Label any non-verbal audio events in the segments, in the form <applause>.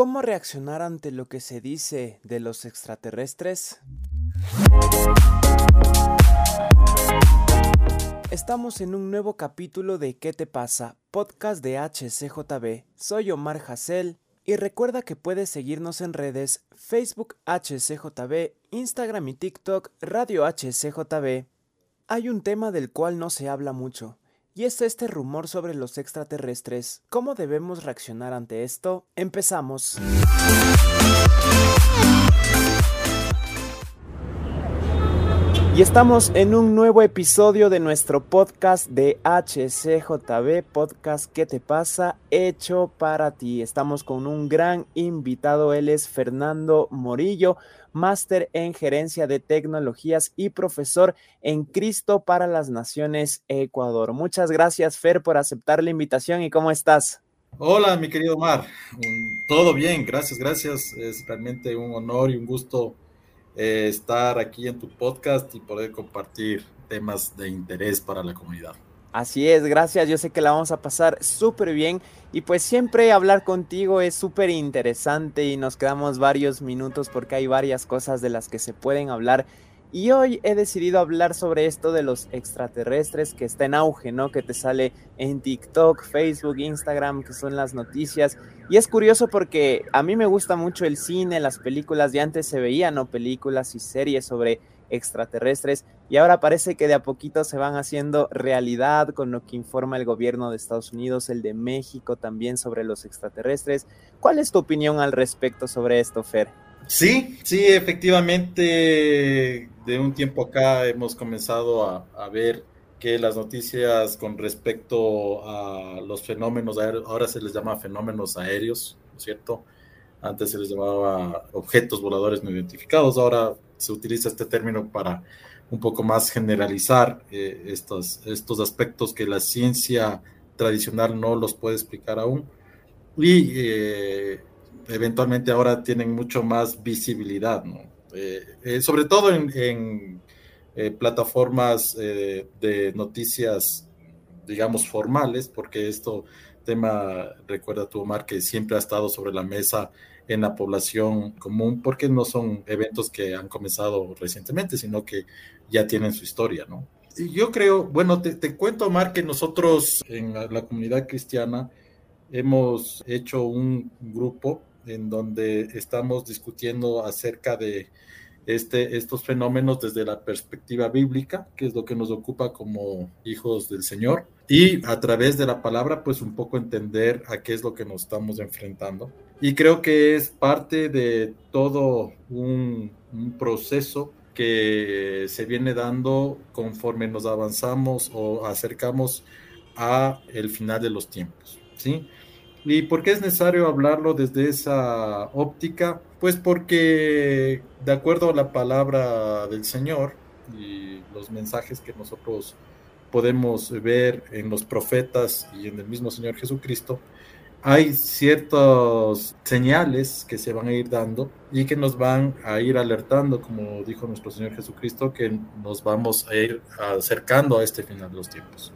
¿Cómo reaccionar ante lo que se dice de los extraterrestres? Estamos en un nuevo capítulo de ¿Qué te pasa? Podcast de HCJB. Soy Omar Hassel y recuerda que puedes seguirnos en redes Facebook HCJB, Instagram y TikTok Radio HCJB. Hay un tema del cual no se habla mucho, y es este rumor sobre los extraterrestres. ¿Cómo debemos reaccionar ante esto? Empezamos. Y estamos en un nuevo episodio de nuestro podcast de HCJB, podcast ¿Qué te pasa? Hecho para ti. Estamos con un gran invitado, él es Fernando Morillo, máster en gerencia de tecnologías y profesor en Cristo para las Naciones Ecuador. Muchas gracias, Fer, por aceptar la invitación y cómo estás. Hola, mi querido Omar. Todo bien, gracias, gracias. Es realmente un honor y un gusto eh, estar aquí en tu podcast y poder compartir temas de interés para la comunidad. Así es, gracias. Yo sé que la vamos a pasar súper bien y pues siempre hablar contigo es súper interesante y nos quedamos varios minutos porque hay varias cosas de las que se pueden hablar. Y hoy he decidido hablar sobre esto de los extraterrestres que está en auge, ¿no? Que te sale en TikTok, Facebook, Instagram, que son las noticias. Y es curioso porque a mí me gusta mucho el cine, las películas, de antes se veían, ¿no? Películas y series sobre extraterrestres y ahora parece que de a poquito se van haciendo realidad con lo que informa el gobierno de Estados Unidos, el de México también sobre los extraterrestres. ¿Cuál es tu opinión al respecto sobre esto, Fer? Sí, sí, efectivamente, de un tiempo acá hemos comenzado a, ver que las noticias con respecto a los fenómenos ahora se les llama fenómenos aéreos, ¿no es cierto? Antes se les llamaba objetos voladores no identificados, ahora se utiliza este término para un poco más generalizar eh, estos, estos aspectos que la ciencia tradicional no los puede explicar aún. Y eh, eventualmente ahora tienen mucho más visibilidad. Eh, sobre todo en, plataformas de noticias, digamos, formales, porque esto tema, recuerda tú, Omar, que siempre ha estado sobre la mesa en la población común, porque no son eventos que han comenzado recientemente, sino que ya tienen su historia, ¿no? Y yo creo, bueno, te, cuento, Omar, que nosotros en la, comunidad cristiana hemos hecho un grupo en donde estamos discutiendo acerca de este, estos fenómenos desde la perspectiva bíblica, que es lo que nos ocupa como hijos del Señor, y a través de la palabra, pues un poco entender a qué es lo que nos estamos enfrentando. Y creo que es parte de todo un, proceso que se viene dando conforme nos avanzamos o acercamos a el final de los tiempos, ¿sí? ¿Y por qué es necesario hablarlo desde esa óptica? Pues porque de acuerdo a la palabra del Señor y los mensajes que nosotros podemos ver en los profetas y en el mismo Señor Jesucristo, hay ciertas señales que se van a ir dando y que nos van a ir alertando, como dijo nuestro Señor Jesucristo, que nos vamos a ir acercando a este final de los tiempos.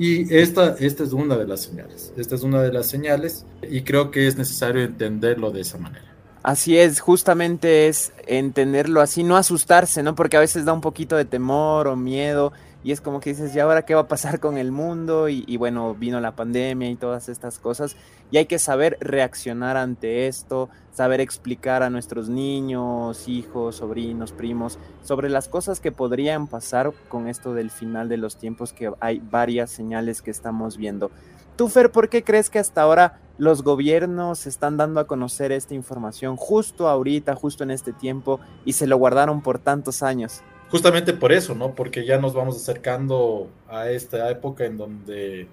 Y esta, esta es una de las señales, esta es una de las señales y creo que es necesario entenderlo de esa manera. Así es, justamente es entenderlo así, no asustarse, ¿no? Porque a veces da un poquito de temor o miedo y es como que dices, ¿y ahora qué va a pasar con el mundo? Y, bueno, vino la pandemia y todas estas cosas. Y hay que saber reaccionar ante esto, saber explicar a nuestros niños, hijos, sobrinos, primos, sobre las cosas que podrían pasar con esto del final de los tiempos, que hay varias señales que estamos viendo. Tú, Fer, ¿por qué crees que hasta ahora los gobiernos están dando a conocer esta información justo ahorita, justo en este tiempo, y se lo guardaron por tantos años? justamente por eso, ¿no? Porque ya nos vamos acercando a esta época en donde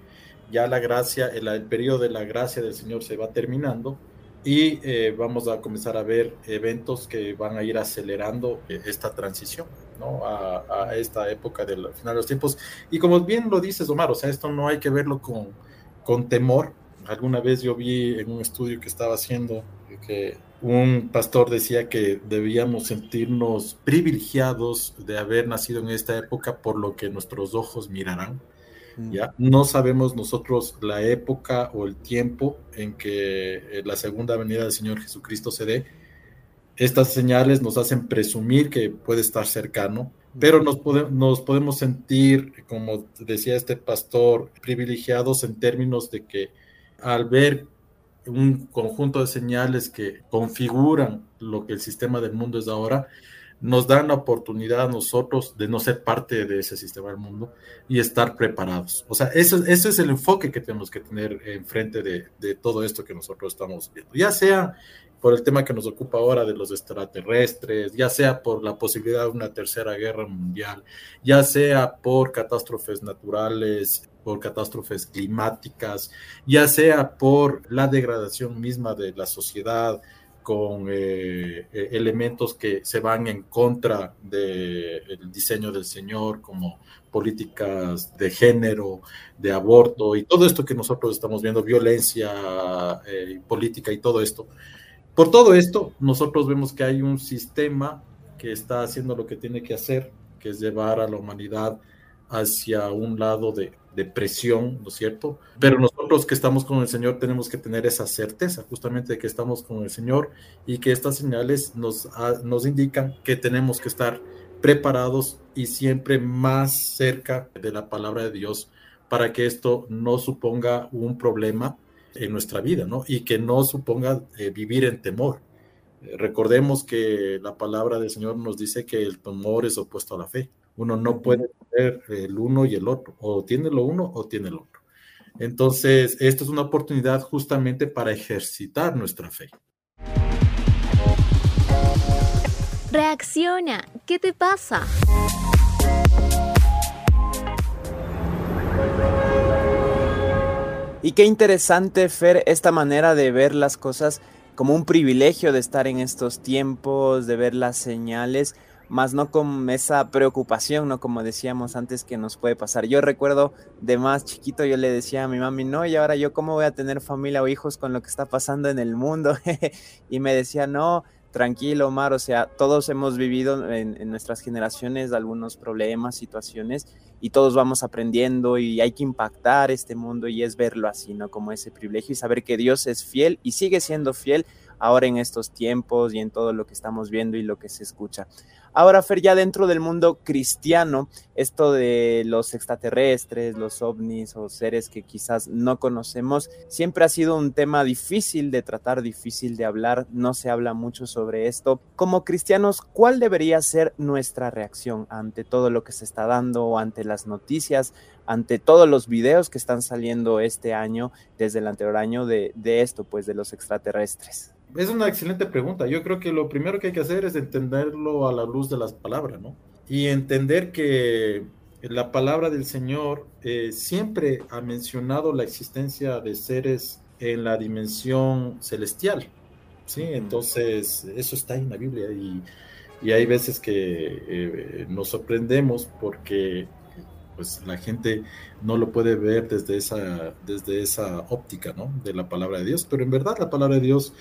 ya la gracia, el, periodo de la gracia del Señor se va terminando y eh, vamos a comenzar a ver eventos que van a ir acelerando eh, esta transición, ¿no? A, esta época del final de los tiempos. Y como bien lo dices, Omar, o sea, esto no hay que verlo con, con temor. Alguna vez yo vi en un estudio que estaba haciendo que un pastor decía que debíamos sentirnos privilegiados de haber nacido en esta época por lo que nuestros ojos mirarán, ¿ya? No sabemos nosotros la época o el tiempo en que eh, la segunda venida del Señor Jesucristo se dé. Estas señales nos hacen presumir que puede estar cercano, pero nos, nos podemos sentir, como decía este pastor, privilegiados en términos de que al ver un conjunto de señales que configuran lo que el sistema del mundo es ahora, nos dan la oportunidad a nosotros de no ser parte de ese sistema del mundo y estar preparados. O sea, eso, ese es el enfoque que tenemos que tener enfrente de, de todo esto que nosotros estamos viendo, ya sea por el tema que nos ocupa ahora de los extraterrestres, ya sea por la posibilidad de una tercera guerra mundial, ya sea por catástrofes naturales, por catástrofes climáticas, ya sea por la degradación misma de la sociedad, con eh, eh, elementos que se van en contra del diseño del Señor, como políticas de género, de aborto y todo esto que nosotros estamos viendo, violencia eh, política y todo esto. Por todo esto, nosotros vemos que hay un sistema que está haciendo lo que tiene que hacer, que es llevar a la humanidad hacia un lado de, presión, ¿no es cierto? Pero nosotros que estamos con el Señor tenemos que tener esa certeza justamente de que estamos con el Señor y que estas señales nos, ah, nos indican que tenemos que estar preparados y siempre más cerca de la palabra de Dios para que esto no suponga un problema en nuestra vida, ¿no? Y que no suponga eh, vivir en temor. Eh, recordemos que la palabra del Señor nos dice que el temor es opuesto a la fe. Uno no puede tener el uno y el otro, o tiene lo uno o tiene el otro. Entonces, esta es una oportunidad justamente para ejercitar nuestra fe. Reacciona, ¿qué te pasa? Y qué interesante, Fer, esta manera de ver las cosas como un privilegio de estar en estos tiempos, de ver las señales, más no con esa preocupación, ¿no? Como decíamos antes que nos puede pasar. Yo recuerdo de más chiquito, yo le decía a mi mami, no, y ahora yo cómo voy a tener familia o hijos con lo que está pasando en el mundo. <laughs> y me decía, no, tranquilo, Omar, o sea, todos hemos vivido en, nuestras generaciones algunos problemas, situaciones, y todos vamos aprendiendo y hay que impactar este mundo y es verlo así, ¿no? Como ese privilegio y saber que Dios es fiel y sigue siendo fiel ahora en estos tiempos y en todo lo que estamos viendo y lo que se escucha. Ahora, Fer, ya dentro del mundo cristiano, esto de los extraterrestres, los ovnis o seres que quizás no conocemos, siempre ha sido un tema difícil de tratar, difícil de hablar, no se habla mucho sobre esto. Como cristianos, ¿cuál debería ser nuestra reacción ante todo lo que se está dando o ante las noticias, ante todos los videos que están saliendo este año, desde el anterior año, de, de esto, pues de los extraterrestres? Es una excelente pregunta. Yo creo que lo primero que hay que hacer es entenderlo a la luz de las palabras, ¿no? Y entender que la palabra del Señor eh, siempre ha mencionado la existencia de seres en la dimensión celestial, ¿sí? Entonces, eso está en la Biblia y, y hay veces que eh, nos sorprendemos porque pues la gente no lo puede ver desde esa, desde esa óptica, ¿no? De la palabra de Dios, pero en verdad la palabra de Dios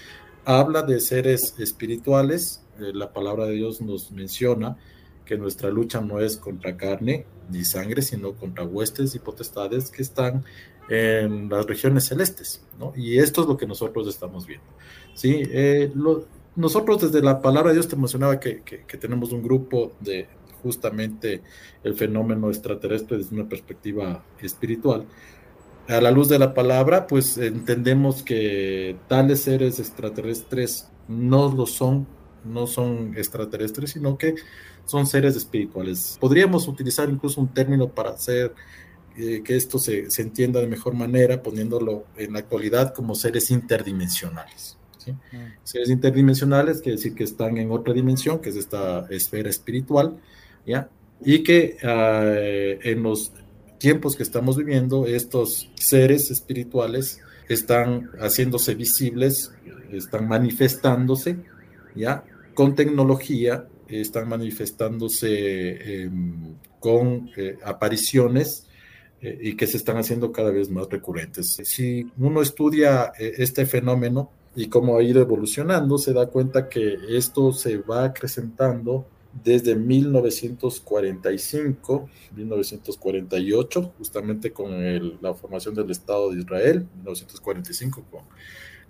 habla de seres espirituales. Eh, la palabra de Dios nos menciona que nuestra lucha no es contra carne ni sangre, sino contra huestes y potestades que están en las regiones celestes, ¿no? Y esto es lo que nosotros estamos viendo, ¿sí? Eh, nosotros desde la palabra de Dios te mencionaba que, que, tenemos un grupo de justamente el fenómeno extraterrestre desde una perspectiva espiritual, a la luz de la palabra, pues entendemos que tales seres extraterrestres no lo son, no son extraterrestres, sino que son seres espirituales. Podríamos utilizar incluso un término para hacer eh, que esto se, se, entienda de mejor manera, poniéndolo en la actualidad como seres interdimensionales. ¿sí? Mm. Seres interdimensionales quiere decir que están en otra dimensión, que es esta esfera espiritual, y que uh, en los tiempos que estamos viviendo, estos seres espirituales están haciéndose visibles, están manifestándose, ¿ya? Con tecnología, están manifestándose em, con eh, apariciones eh, y que se están haciendo cada vez más recurrentes. Si uno estudia eh, este fenómeno y cómo ha ido evolucionando, se da cuenta que esto se va acrecentando desde 1945, 1948, justamente con la formación del Estado de Israel, 1945 con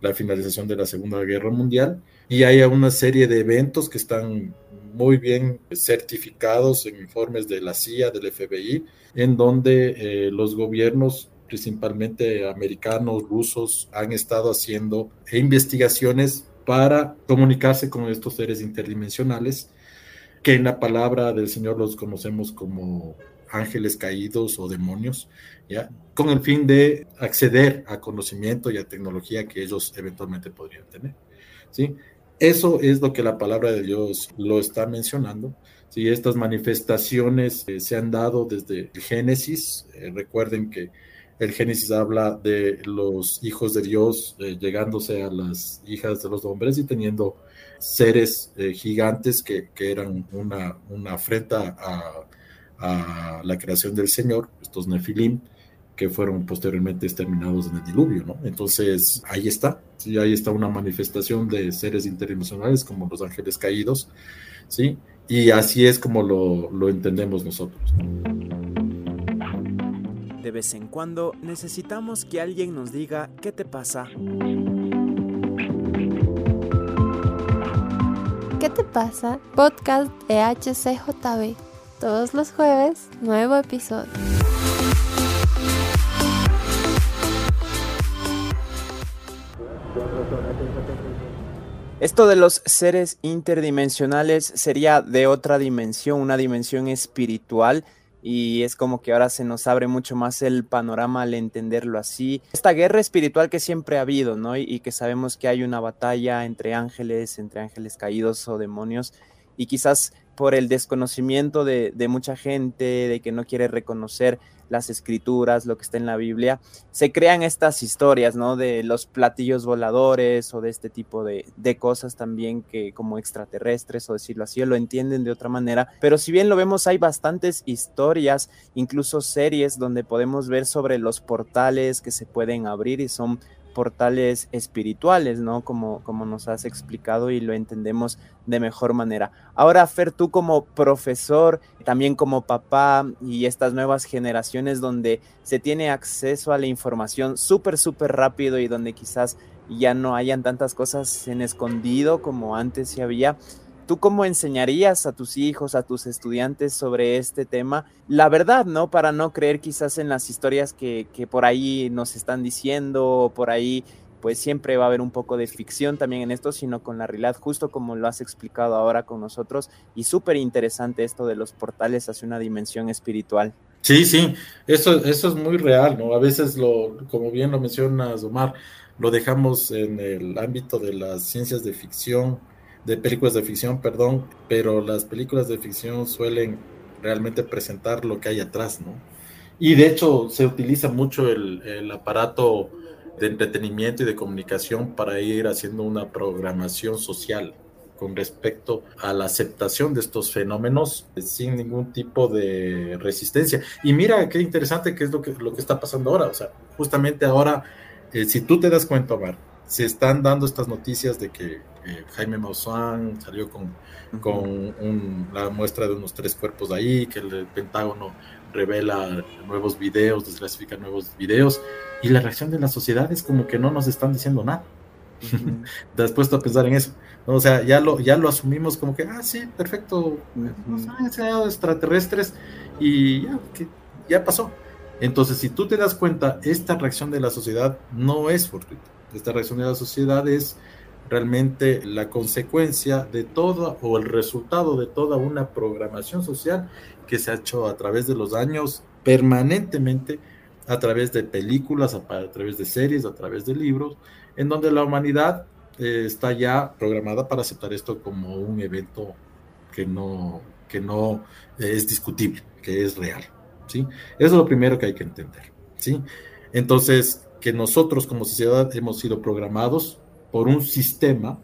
la finalización de la Segunda Guerra Mundial, y hay una serie de eventos que están muy bien certificados en informes de la CIA, del FBI, en donde eh, los gobiernos principalmente americanos, rusos, han estado haciendo investigaciones para comunicarse con estos seres interdimensionales, que en la palabra del Señor los conocemos como ángeles caídos o demonios, ¿ya? con el fin de acceder a conocimiento y a tecnología que ellos eventualmente podrían tener. ¿sí? Eso es lo que la palabra de Dios lo está mencionando. ¿sí? Estas manifestaciones eh, se han dado desde el Génesis. Eh, recuerden que el Génesis habla de los hijos de Dios eh, llegándose a las hijas de los hombres y teniendo seres eh, gigantes que, eran una, una afrenta a, la creación del Señor, estos nefilim, que fueron posteriormente exterminados en el diluvio, ¿no? Entonces, ahí está, ¿sí? ahí está una manifestación de seres interdimensionales como los ángeles caídos, ¿sí? Y así es como lo, lo entendemos nosotros. De vez en cuando necesitamos que alguien nos diga qué te pasa. ¿Qué te pasa? Podcast EHCJB. Todos los jueves, nuevo episodio. Esto de los seres interdimensionales sería de otra dimensión, una dimensión espiritual y es como que ahora se nos abre mucho más el panorama al entenderlo así. Esta guerra espiritual que siempre ha habido, ¿no? Y, que sabemos que hay una batalla entre ángeles, entre ángeles caídos o demonios, y quizás por el desconocimiento de, de mucha gente, de que no quiere reconocer las escrituras, lo que está en la Biblia, se crean estas historias, ¿no? De los platillos voladores o de este tipo de, de, cosas también que como extraterrestres o decirlo así, lo entienden de otra manera. Pero si bien lo vemos, hay bastantes historias, incluso series donde podemos ver sobre los portales que se pueden abrir y son portales espirituales, ¿no? Como, como nos has explicado y lo entendemos de mejor manera. Ahora, Fer, tú como profesor, también como papá y estas nuevas generaciones donde se tiene acceso a la información súper, súper rápido y donde quizás ya no hayan tantas cosas en escondido como antes se había. ¿Tú cómo enseñarías a tus hijos, a tus estudiantes sobre este tema? La verdad, ¿no? Para no creer quizás en las historias que, por ahí nos están diciendo, por ahí pues siempre va a haber un poco de ficción también en esto, sino con la realidad, justo como lo has explicado ahora con nosotros. Y súper interesante esto de los portales hacia una dimensión espiritual. Sí, sí, eso, eso es muy real, ¿no? A veces, lo, como bien lo mencionas, Omar, lo dejamos en el ámbito de las ciencias de ficción de películas de ficción, perdón, pero las películas de ficción suelen realmente presentar lo que hay atrás, ¿no? Y de hecho se utiliza mucho el, aparato de entretenimiento y de comunicación para ir haciendo una programación social con respecto a la aceptación de estos fenómenos sin ningún tipo de resistencia. Y mira qué interesante que es lo que, lo que está pasando ahora. O sea, justamente ahora, eh, si tú te das cuenta, Omar, se están dando estas noticias de que eh, Jaime Maussan salió con, con la muestra de unos tres cuerpos ahí, que el Pentágono revela nuevos videos, desclasifica nuevos videos, y la reacción de la sociedad es como que no nos están diciendo nada. Después <laughs> de pensar en eso. O sea, ya lo, ya lo asumimos como que, ah, sí, perfecto, nos han enseñado extraterrestres y ya, que, ya pasó. Entonces, si tú te das cuenta, esta reacción de la sociedad no es fortuita esta reacción de la sociedad es realmente la consecuencia de toda o el resultado de toda una programación social que se ha hecho a través de los años permanentemente a través de películas, a, través de series, a través de libros, en donde la humanidad eh, está ya programada para aceptar esto como un evento que no, que no es discutible, que es real. ¿sí? Eso es lo primero que hay que entender. ¿sí? Entonces, que nosotros como sociedad hemos sido programados por un sistema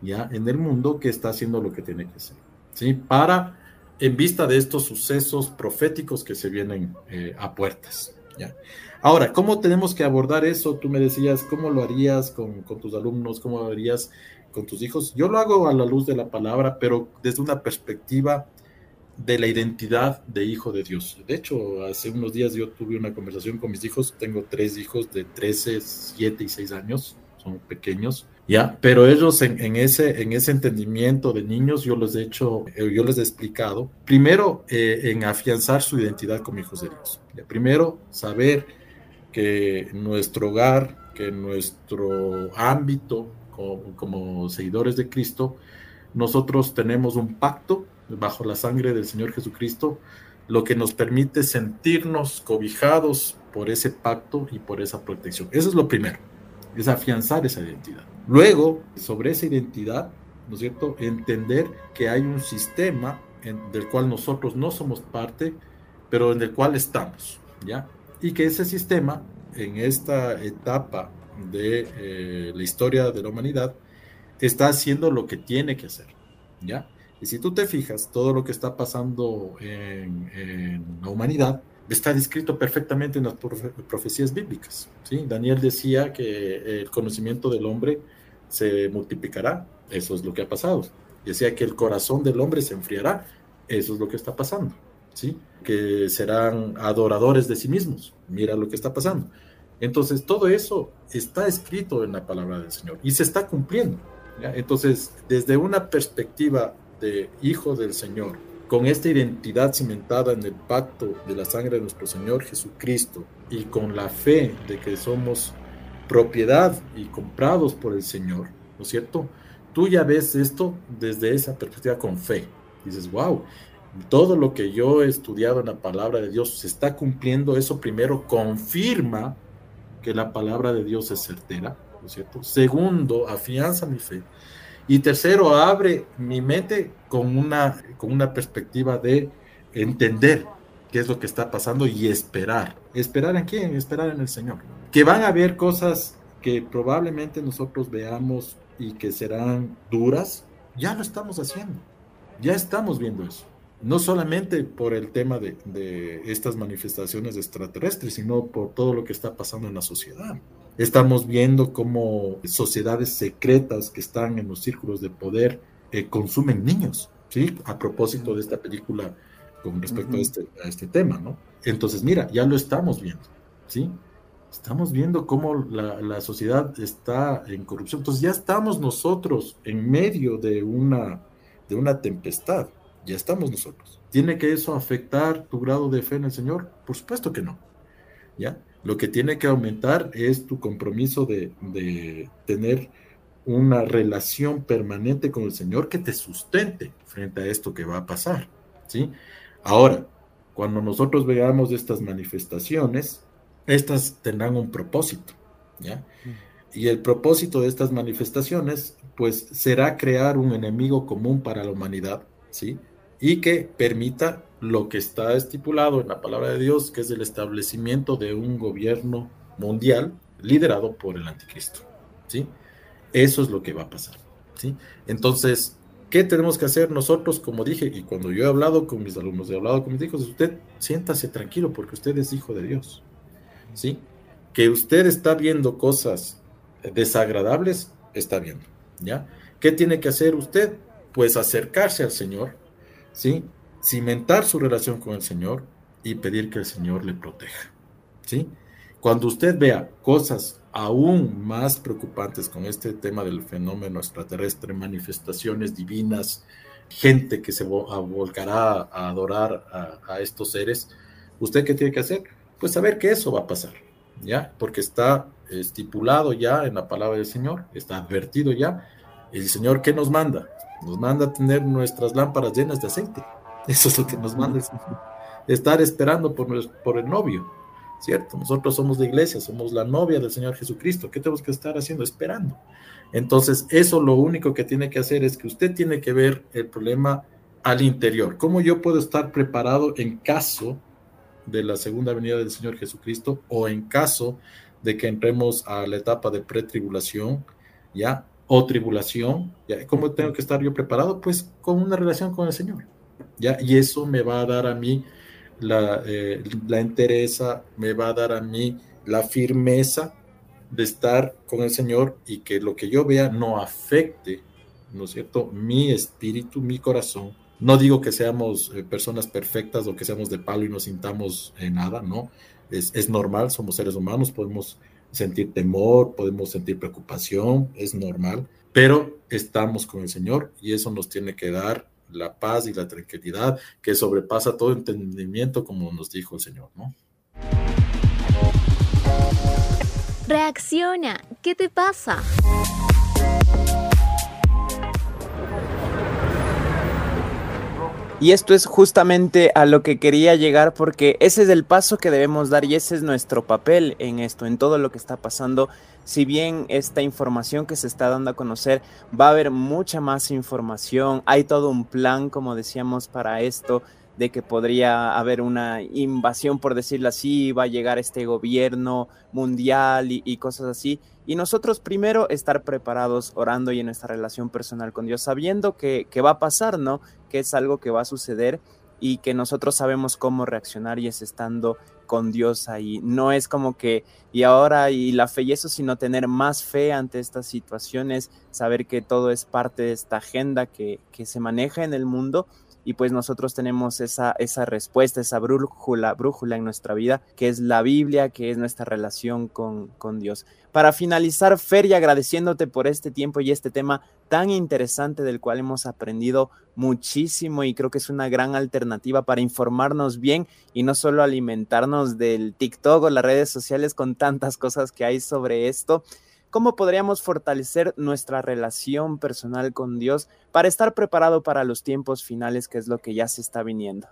ya en el mundo que está haciendo lo que tiene que hacer, ¿sí? Para, en vista de estos sucesos proféticos que se vienen eh, a puertas, ¿ya? Ahora, ¿cómo tenemos que abordar eso? Tú me decías, ¿cómo lo harías con, con tus alumnos? ¿Cómo lo harías con tus hijos, yo lo hago a la luz de la palabra, pero desde una perspectiva de la identidad de hijo de Dios. De hecho, hace unos días yo tuve una conversación con mis hijos, tengo tres hijos de 13, 7 y 6 años, son pequeños, ya, pero ellos en, ese, en ese entendimiento de niños yo les he hecho, eh, yo les he explicado, primero eh, en afianzar su identidad como hijos de Dios. Primero, saber que nuestro hogar, que nuestro ámbito como, como seguidores de Cristo, nosotros tenemos un pacto bajo la sangre del Señor Jesucristo, lo que nos permite sentirnos cobijados por ese pacto y por esa protección. Eso es lo primero, es afianzar esa identidad. Luego, sobre esa identidad, ¿no es cierto?, entender que hay un sistema del cual nosotros no somos parte, pero en el cual estamos, ¿ya? Y que ese sistema, en esta etapa de eh, la historia de la humanidad, está haciendo lo que tiene que hacer, ¿ya? Y si tú te fijas, todo lo que está pasando en, la humanidad está descrito perfectamente en las profecías bíblicas. ¿sí? Daniel decía que el conocimiento del hombre se multiplicará, eso es lo que ha pasado. Decía que el corazón del hombre se enfriará, eso es lo que está pasando. ¿sí? Que serán adoradores de sí mismos, mira lo que está pasando. Entonces, todo eso está escrito en la palabra del Señor y se está cumpliendo. Entonces, desde una perspectiva hijo del Señor, con esta identidad cimentada en el pacto de la sangre de nuestro Señor Jesucristo y con la fe de que somos propiedad y comprados por el Señor, ¿no es cierto? Tú ya ves esto desde esa perspectiva con fe. Dices, wow, todo lo que yo he estudiado en la palabra de Dios se está cumpliendo. Eso primero confirma que la palabra de Dios es certera, ¿no es cierto? Segundo, afianza mi fe. Y tercero, abre mi mente con una, con una perspectiva de entender qué es lo que está pasando y esperar. ¿Esperar en quién? Esperar en el Señor. Que van a haber cosas que probablemente nosotros veamos y que serán duras, ya lo estamos haciendo. Ya estamos viendo eso. No solamente por el tema de, de estas manifestaciones extraterrestres, sino por todo lo que está pasando en la sociedad. Estamos viendo cómo sociedades secretas que están en los círculos de poder eh, consumen niños, ¿sí? A propósito de esta película con respecto a, este, a este tema, ¿no? Entonces, mira, ya lo estamos viendo, ¿sí? Estamos viendo cómo la, la, sociedad está en corrupción. Entonces ya estamos nosotros en medio de una, de una tempestad. Ya estamos nosotros. ¿Tiene que eso afectar tu grado de fe en el Señor? Por supuesto que no. ¿Ya? Lo que tiene que aumentar es tu compromiso de, tener una relación permanente con el Señor que te sustente frente a esto que va a pasar. ¿sí? Ahora, cuando nosotros veamos estas manifestaciones, estas tendrán un propósito. ¿ya? Y el propósito de estas manifestaciones, pues, será crear un enemigo común para la humanidad, ¿sí? Y que permita lo que está estipulado en la palabra de Dios, que es el establecimiento de un gobierno mundial liderado por el anticristo. ¿sí? Eso es lo que va a pasar. ¿sí? Entonces, ¿qué tenemos que hacer nosotros? Como dije, y cuando yo he hablado con mis alumnos, he hablado con mis hijos, usted siéntase tranquilo porque usted es hijo de Dios. ¿sí? Que usted está viendo cosas desagradables, está viendo. ¿ya? ¿Qué tiene que hacer usted? Pues acercarse al Señor, ¿sí? Cimentar su relación con el Señor y pedir que el Señor le proteja. ¿sí? Cuando usted vea cosas aún más preocupantes con este tema del fenómeno extraterrestre, manifestaciones divinas, gente que se volcará a adorar a, estos seres, ¿usted qué tiene que hacer? Pues saber que eso va a pasar, ¿ya? Porque está estipulado ya en la palabra del Señor, está advertido ya. El Señor, ¿qué nos manda? Nos manda tener nuestras lámparas llenas de aceite. Eso es lo que nos manda estar esperando por, por el novio, ¿cierto? Nosotros somos la iglesia, somos la novia del Señor Jesucristo. ¿Qué tenemos que estar haciendo? Esperando. Entonces, eso lo único que tiene que hacer es que usted tiene que ver el problema al interior. ¿Cómo yo puedo estar preparado en caso de la segunda venida del Señor Jesucristo o en caso de que entremos a la etapa de pretribulación, ¿ya? O tribulación. ¿Cómo tengo que estar yo preparado? Pues con una relación con el Señor. ¿Ya? Y eso me va a dar a mí la, eh, la entereza, me va a dar a mí la firmeza de estar con el Señor y que lo que yo vea no afecte ¿no es cierto? Mi espíritu, mi corazón. No digo que seamos eh, personas perfectas o que seamos de palo y no sintamos en nada, no. Es, es normal, somos seres humanos, podemos sentir temor, podemos sentir preocupación, es normal, pero estamos con el Señor y eso nos tiene que dar la paz y la tranquilidad que sobrepasa todo entendimiento, como nos dijo el Señor, ¿no? Reacciona, ¿qué te pasa? Y esto es justamente a lo que quería llegar porque ese es el paso que debemos dar y ese es nuestro papel en esto, en todo lo que está pasando. Si bien esta información que se está dando a conocer, va a haber mucha más información, hay todo un plan, como decíamos, para esto de que podría haber una invasión, por decirlo así, va a llegar este gobierno mundial y, cosas así. Y nosotros primero estar preparados orando y en nuestra relación personal con Dios, sabiendo que, que va a pasar, ¿no? Que es algo que va a suceder y que nosotros sabemos cómo reaccionar y es estando con Dios ahí. No es como que, y ahora, y la fe y eso, sino tener más fe ante estas situaciones, saber que todo es parte de esta agenda que, que se maneja en el mundo y pues nosotros tenemos esa, esa respuesta, esa brújula, brújula en nuestra vida, que es la Biblia, que es nuestra relación con, con Dios. Para finalizar, Fer, y agradeciéndote por este tiempo y este tema tan interesante del cual hemos aprendido muchísimo y creo que es una gran alternativa para informarnos bien y no solo alimentarnos del TikTok o las redes sociales con tantas cosas que hay sobre esto, ¿Cómo podríamos fortalecer nuestra relación personal con Dios para estar preparado para los tiempos finales, que es lo que ya se está viniendo?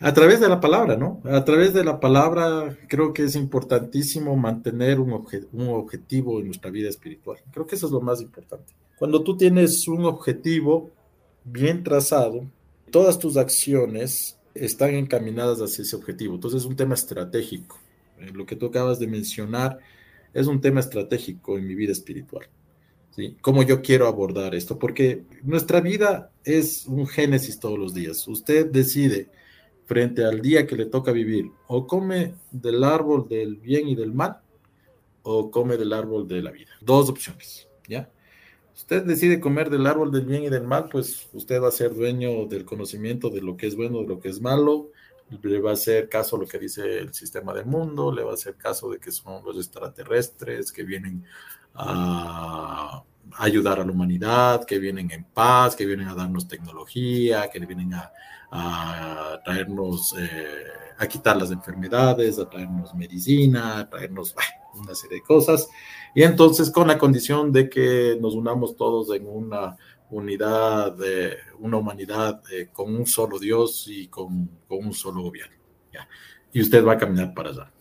A través de la palabra, ¿no? A través de la palabra creo que es importantísimo mantener un, objetivo en nuestra vida espiritual. Creo que eso es lo más importante. Cuando tú tienes un objetivo bien trazado, todas tus acciones están encaminadas hacia ese objetivo. Entonces es un tema estratégico. Eh, lo que tú acabas de mencionar es un tema estratégico en mi vida espiritual. ¿sí? ¿Cómo yo quiero abordar esto? Porque nuestra vida es un génesis todos los días. Usted decide frente al día que le toca vivir, o come del árbol del bien y del mal, o come del árbol de la vida. Dos opciones, ¿ya? Usted decide comer del árbol del bien y del mal, pues usted va a ser dueño del conocimiento de lo que es bueno, de lo que es malo, le va a hacer caso a lo que dice el sistema del mundo, le va a hacer caso de que son los extraterrestres que vienen a ayudar a la humanidad, que vienen en paz, que vienen a darnos tecnología, que vienen a, traernos, eh, a quitar las enfermedades, a traernos medicina, a traernos una serie de cosas. Y entonces con la condición de que nos unamos todos en una unidad, de una humanidad eh, con un solo Dios y con, un solo gobierno. Y usted va a caminar para allá.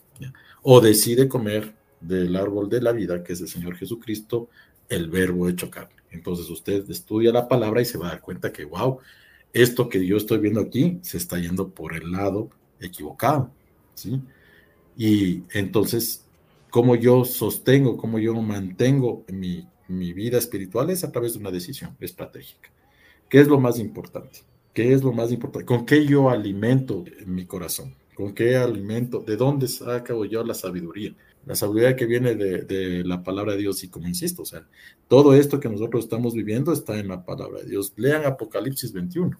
O decide comer del árbol de la vida, que es el Señor Jesucristo, el verbo hecho carne. Entonces usted estudia la palabra y se va a dar cuenta que, wow, esto que yo estoy viendo aquí se está yendo por el lado equivocado. ¿sí? Y entonces, ¿cómo yo sostengo, cómo yo mantengo mi mi vida espiritual es a través de una decisión estratégica. ¿Qué es lo más importante? ¿Qué es lo más importante? ¿Con qué yo alimento mi corazón? ¿Con qué alimento? ¿De dónde saco yo la sabiduría? La sabiduría que viene de, la palabra de Dios y como insisto, o sea, todo esto que nosotros estamos viviendo está en la palabra de Dios. Lean Apocalipsis 21.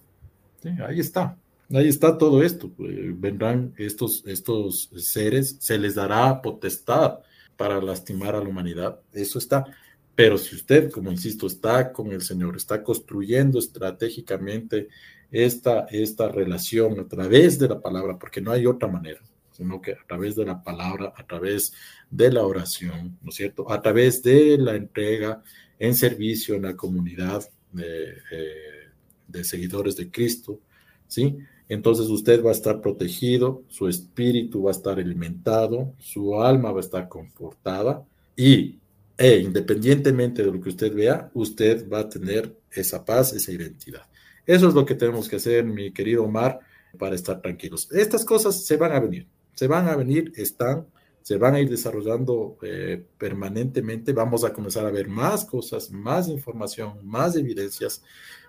Ahí está. Ahí está todo esto. Eh, vendrán estos, estos seres, se les dará potestad para lastimar a la humanidad. Eso está. Pero si usted, como insisto, está con el Señor, está construyendo estratégicamente esta, esta relación a través de la palabra, porque no hay otra manera, sino que a través de la palabra, a través de la oración, ¿no es cierto? A través de la entrega en servicio en la comunidad de, eh, de seguidores de Cristo, ¿sí? Entonces usted va a estar protegido, su espíritu va a estar alimentado, su alma va a estar confortada y e independientemente de lo que usted vea, usted va a tener esa paz, esa identidad. Eso es lo que tenemos que hacer, mi querido Omar, para estar tranquilos. Estas cosas se van a venir, se van a venir, están, se van a ir desarrollando eh, permanentemente. Vamos a comenzar a ver más cosas, más información, más evidencias.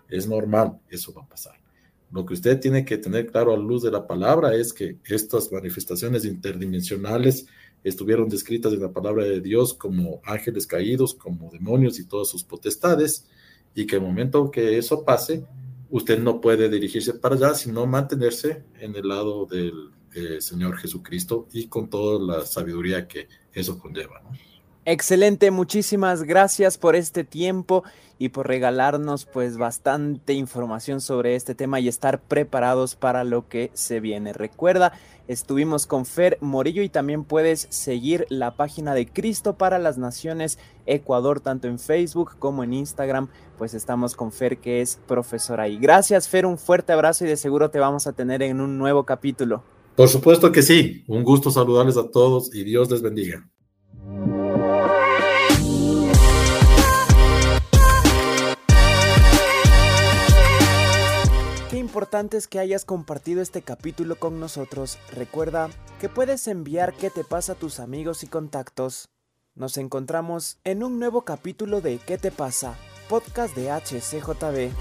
Es normal, eso va a pasar. Lo que usted tiene que tener claro a luz de la palabra es que estas manifestaciones interdimensionales estuvieron descritas en la palabra de Dios como ángeles caídos, como demonios y todas sus potestades, y que el momento que eso pase, usted no puede dirigirse para allá, sino mantenerse en el lado del eh, Señor Jesucristo y con toda la sabiduría que eso conlleva. Excelente, muchísimas gracias por este tiempo y por regalarnos pues bastante información sobre este tema y estar preparados para lo que se viene. Recuerda, estuvimos con Fer Morillo y también puedes seguir la página de Cristo para las Naciones Ecuador tanto en Facebook como en Instagram, pues estamos con Fer que es profesora y gracias Fer, un fuerte abrazo y de seguro te vamos a tener en un nuevo capítulo. Por supuesto que sí, un gusto saludarles a todos y Dios les bendiga. Importante es que hayas compartido este capítulo con nosotros. Recuerda que puedes enviar qué te pasa a tus amigos y contactos. Nos encontramos en un nuevo capítulo de ¿Qué te pasa? Podcast de HCJB.